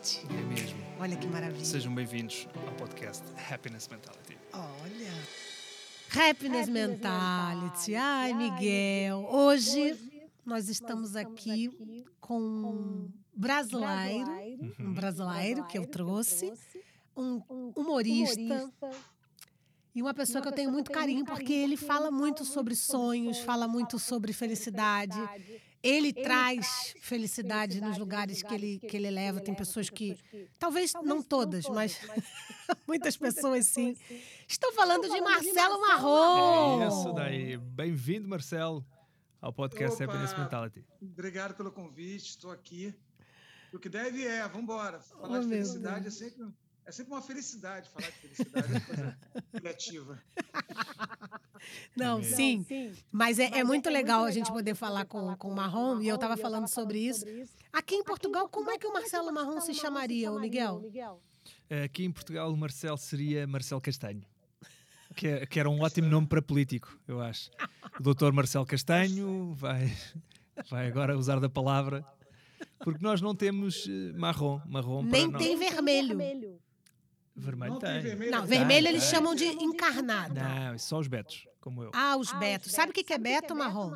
Mentality. É mesmo. Olha que maravilha. Sejam bem-vindos ao podcast Happiness Mentality. Olha. Happiness Mentality. Ai, Miguel. Hoje nós estamos aqui com um brasileiro, um brasileiro que eu trouxe, um humorista e uma pessoa que eu tenho muito carinho porque ele fala muito sobre sonhos, fala muito sobre felicidade. Ele traz felicidade nos lugares que ele, que ele leva. Tem pessoas que, talvez não todas, mas muitas pessoas sim. Estou falando de Marcelo Marrom. É isso daí. Bem-vindo, Marcelo, ao podcast Opa, Happiness Mentality. Obrigado pelo convite, estou aqui. O que deve é, vamos embora. Falar Oh, de felicidade é sempre, é sempre uma felicidade falar de felicidade, é uma coisa criativa. Não, É. sim. Mas é, é muito legal a gente poder falar com, com o Marrom, e eu estava falando sobre isso. Aqui em Portugal, como é que o Marcelo Marrom se chamaria, o Miguel? Aqui em Portugal, o Marcelo seria Marcelo Castanho. Que, é- que era um ótimo nome para político, eu acho. O doutor Marcelo Castanho vai, vai agora usar da palavra, porque nós não temos eh, marrom. marrom para Nem nós. tem vermelho. Vermelho Não tem. tem vermelho? Não, Tem, vermelho eles tem. chamam de encarnado. Não, só os betos, como eu. Ah, os betos. Sabe o que que é beto, Marrom?